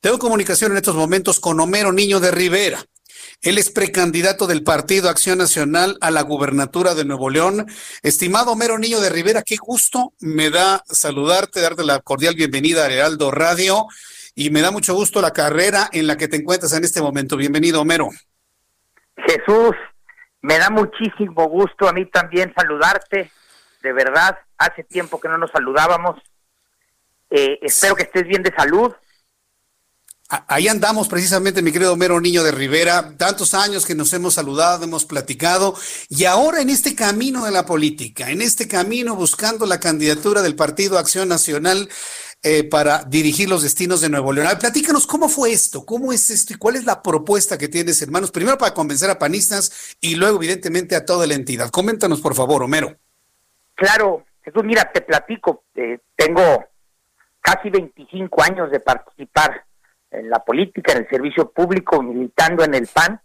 Tengo comunicación en estos momentos con Homero Niño de Rivera. Él es precandidato del Partido Acción Nacional a la gubernatura de Nuevo León. Estimado Homero Niño de Rivera, qué gusto me da saludarte, darte la cordial bienvenida a Heraldo Radio y me da mucho gusto la carrera en la que te encuentras en este momento. Bienvenido, Homero. Jesús, me da muchísimo gusto a mí también saludarte. De verdad, hace tiempo que no nos saludábamos. Eh, espero que estés bien de salud Ahí andamos precisamente, mi querido Homero Niño de Rivera, tantos años que nos hemos saludado, hemos platicado, y ahora en este camino de la política, en este camino buscando la candidatura del Partido Acción Nacional eh, para dirigir los destinos de Nuevo León. platícanos cómo fue esto, cómo es esto y cuál es la propuesta que tienes, hermanos, primero para convencer a panistas y luego, evidentemente, a toda la entidad. Coméntanos, por favor, Homero. Claro, Jesús, mira, te platico, eh, tengo casi 25 años de participar en la política, en el servicio público, militando en el PAN.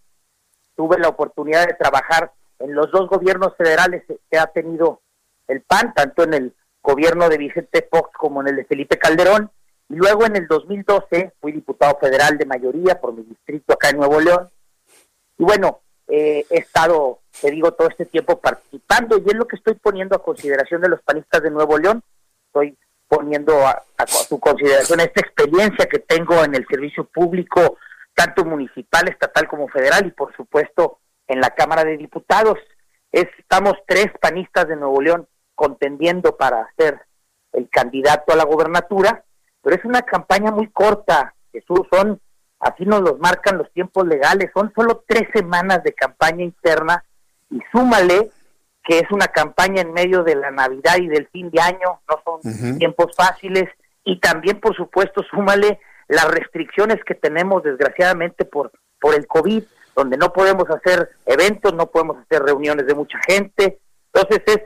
Tuve la oportunidad de trabajar en los dos gobiernos federales que ha tenido el PAN, tanto en el gobierno de Vicente Fox como en el de Felipe Calderón. Y luego en el 2012 fui diputado federal de mayoría por mi distrito acá en Nuevo León. Y bueno, eh, he estado, te digo, todo este tiempo participando y es lo que estoy poniendo a consideración de los panistas de Nuevo León. Estoy poniendo a, su consideración esta experiencia que tengo en el servicio público, tanto municipal, estatal como federal, y por supuesto en la Cámara de Diputados. estamos tres panistas de Nuevo León contendiendo para ser el candidato a la gobernatura, pero es una campaña muy corta, Jesús, son, así nos los marcan los tiempos legales, son solo tres semanas de campaña interna y súmale que es una campaña en medio de la Navidad y del fin de año, no son tiempos fáciles, y también, por supuesto, súmale las restricciones que tenemos, desgraciadamente, por, por el COVID, donde no podemos hacer eventos, no podemos hacer reuniones de mucha gente. Entonces, es,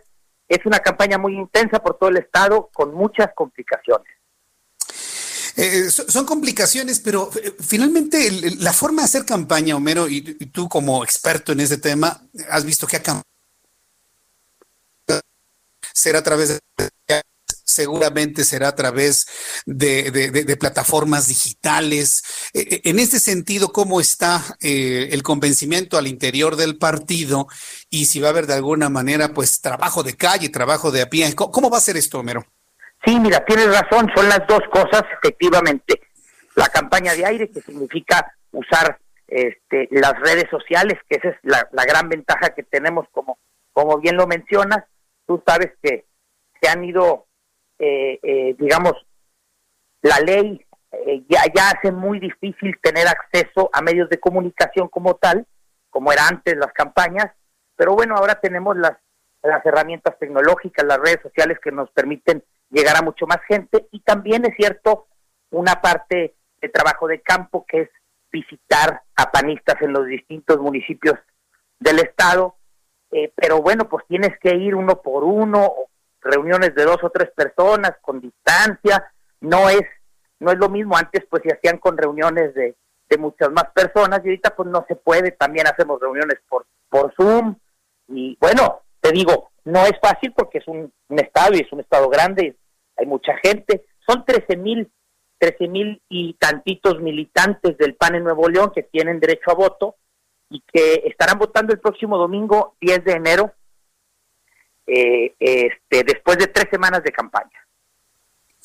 es una campaña muy intensa por todo el Estado, con muchas complicaciones. Eh, son complicaciones, pero eh, finalmente la forma de hacer campaña, Homero, y, y, tú como experto en ese tema, has visto que ha cambiado será a través de seguramente será a través de, plataformas digitales. Eh, eh, en este sentido, ¿cómo está eh, el convencimiento al interior del partido y si va a haber de alguna manera, pues, trabajo de calle, trabajo de a pie? ¿Cómo, va a ser esto, Homero? Sí, mira, tienes razón, son las dos cosas, efectivamente. La campaña de aire, que significa usar este, las redes sociales, que esa es la, la gran ventaja que tenemos, como, como bien lo mencionas, tú sabes que se han ido, eh, eh, digamos, la ley eh, ya, ya hace muy difícil tener acceso a medios de comunicación como tal, como era antes las campañas, pero bueno, ahora tenemos las, las herramientas tecnológicas, las redes sociales que nos permiten llegar a mucho más gente y también es cierto una parte de trabajo de campo que es visitar a panistas en los distintos municipios del estado eh, pero bueno, pues tienes que ir uno por uno, reuniones de dos o tres personas con distancia, no es no es lo mismo, antes pues se hacían con reuniones de, de muchas más personas y ahorita pues no se puede, también hacemos reuniones por, por Zoom. Y bueno, te digo, no es fácil porque es un, un estado y es un estado grande, hay mucha gente, son 13 mil, 13 mil y tantitos militantes del PAN en Nuevo León que tienen derecho a voto, y que estarán votando el próximo domingo 10 de enero, eh, este, después de tres semanas de campaña.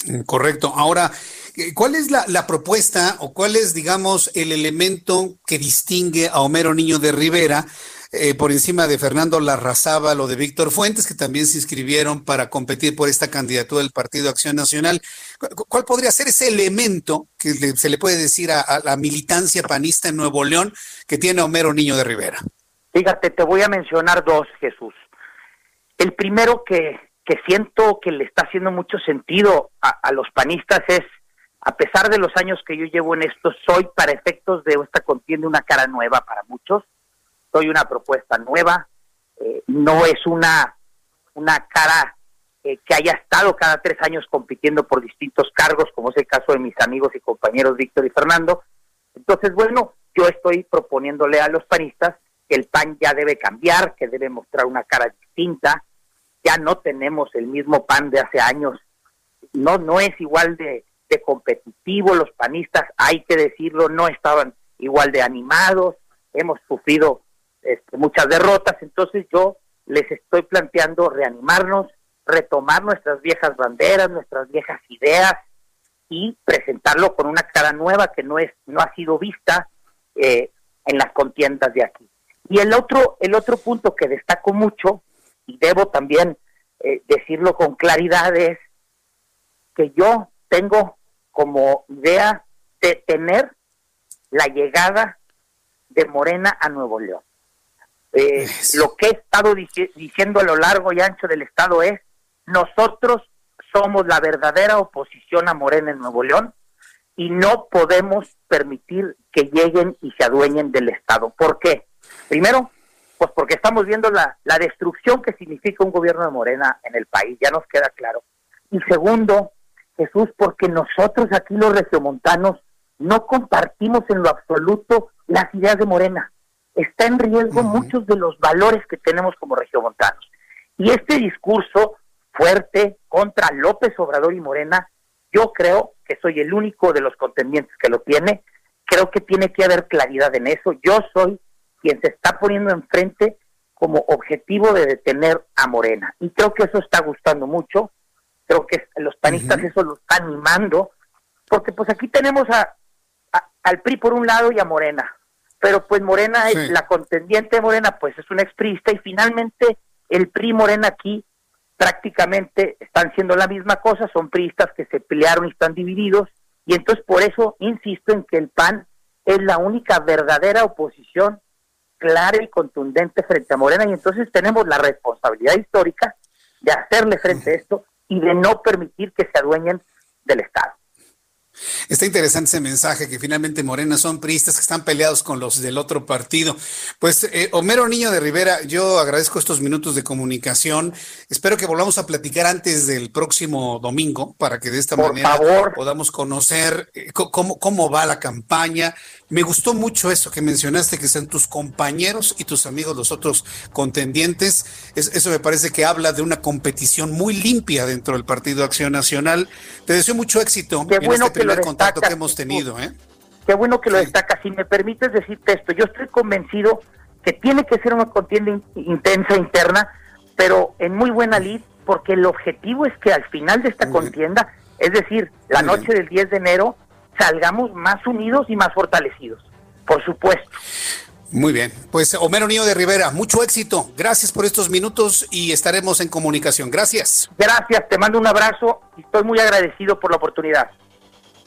Mm, correcto. Ahora, eh, ¿cuál es la, la, propuesta o cuál es, digamos, el elemento que distingue a Homero Niño de Rivera eh, por encima de Fernando Larrazábal o de Víctor Fuentes, que también se inscribieron para competir por esta candidatura del Partido Acción Nacional. ¿Cuál podría ser ese elemento que se le puede decir a, la militancia panista en Nuevo León que tiene Homero Niño de Rivera? Fíjate, te voy a mencionar dos, Jesús. El primero que, que siento que le está haciendo mucho sentido a, a los panistas es a pesar de los años que yo llevo en esto, soy para efectos de esta contienda una cara nueva para muchos. Soy una propuesta nueva, eh, no es una, una cara eh, que haya estado cada tres años compitiendo por distintos cargos, como es el caso de mis amigos y compañeros Víctor y Fernando. Entonces, bueno, yo estoy proponiéndole a los panistas que el PAN ya debe cambiar, que debe mostrar una cara distinta. Ya no tenemos el mismo PAN de hace años. No, no es igual de, de competitivo. Los panistas, hay que decirlo, no estaban igual de animados. Hemos sufrido este, muchas derrotas. Entonces yo les estoy planteando reanimarnos, retomar nuestras viejas banderas, nuestras viejas ideas y presentarlo con una cara nueva que no es no ha sido vista eh, en las contiendas de aquí. Y el otro el otro punto que destaco mucho y debo también eh, decirlo con claridad es que yo tengo como idea de tener la llegada de Morena a Nuevo León. Eh, lo que he estado diciendo a lo largo y ancho del Estado es, nosotros somos la verdadera oposición a Morena en Nuevo León y no podemos permitir que lleguen y se adueñen del Estado. ¿Por qué? Primero, pues porque estamos viendo la, la destrucción que significa un gobierno de Morena en el país, ya nos queda claro. Y segundo, Jesús, porque nosotros aquí los regiomontanos no compartimos en lo absoluto las ideas de Morena. Está en riesgo muchos de los valores que tenemos como regiomontanos. Y este discurso fuerte contra López Obrador y Morena, yo creo que soy el único de los contendientes que lo tiene. Creo que tiene que haber claridad en eso. Yo soy quien se está poniendo enfrente como objetivo de detener a Morena. Y creo que eso está gustando mucho creo que los panistas eso lo están animando, porque pues aquí tenemos a, al PRI por un lado y a Morena, pero pues Morena es la contendiente de Morena, pues es un exprista y finalmente el PRI Morena aquí prácticamente están siendo la misma cosa, son priistas que se pelearon y están divididos, y entonces por eso insisto en que el PAN es la única verdadera oposición clara y contundente frente a Morena, y entonces tenemos la responsabilidad histórica de hacerle frente a esto y de no permitir que se adueñen del Estado. Está interesante ese mensaje que finalmente Morena son priistas que están peleados con los del otro partido. Pues eh, Homero Niño de Rivera, yo agradezco estos minutos de comunicación. Espero que volvamos a platicar antes del próximo domingo para que de esta manera podamos conocer eh, cómo, cómo va la campaña. Me gustó mucho eso que mencionaste, que sean tus compañeros y tus amigos los otros contendientes. eso me parece que habla de una competición muy limpia dentro del Partido Acción Nacional. Te deseo mucho éxito en bueno este primer contacto que hemos tenido. ¿eh? Qué bueno que lo destacas. Si me permites decirte esto, yo estoy convencido que tiene que ser una contienda intensa interna, pero en muy buena lid, porque el objetivo es que al final de esta contienda, es decir, la noche del 10 de enero, salgamos más unidos y más fortalecidos, por supuesto. Muy bien, pues Homero Niño de Rivera, mucho éxito. Gracias por estos minutos y estaremos en comunicación. Gracias. Gracias, te mando un abrazo y estoy muy agradecido por la oportunidad.